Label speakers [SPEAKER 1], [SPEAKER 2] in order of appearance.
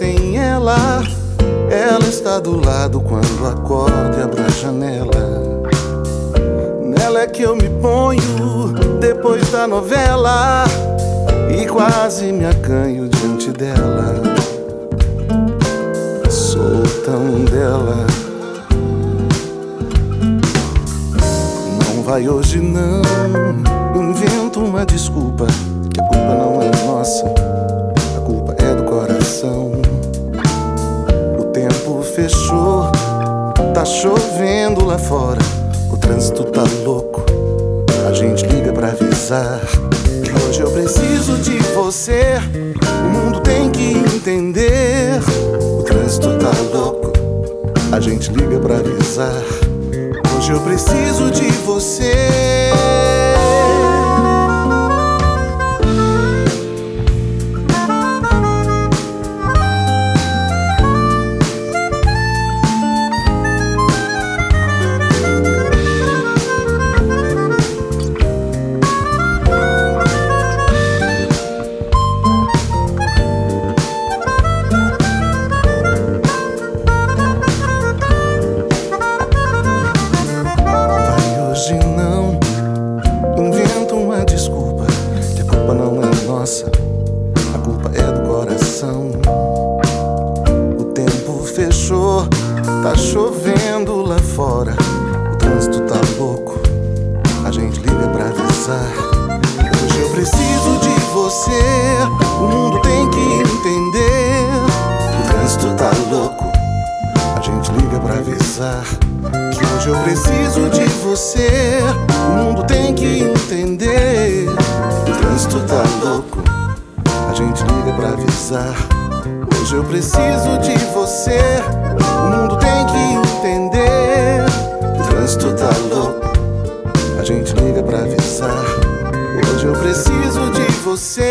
[SPEAKER 1] sem ela. Ela está do lado quando acordo e abro a janela. Nela é que eu me ponho depois da novela e quase me acanho diante dela. Sou tão dela. Não vai hoje não, invento uma desculpa que a culpa não nossa, a culpa é do coração. O tempo fechou, tá chovendo lá fora, o trânsito tá louco. A gente liga pra avisar que hoje eu preciso de você. O mundo tem que entender. O trânsito tá louco. A gente liga pra avisar. Hoje eu preciso de você. A culpa é do coração. O tempo fechou, tá chovendo lá fora, o trânsito tá louco. A gente liga pra avisar. Hoje eu preciso de você, o mundo tem que entender. O trânsito tá louco. A gente liga pra avisar que hoje eu preciso de você. O mundo tem que entender. O trânsito tá louco. A gente liga pra avisar. Hoje eu preciso de você. O mundo tem que entender. O trânsito tá louco. A gente liga pra avisar. Hoje eu preciso de você.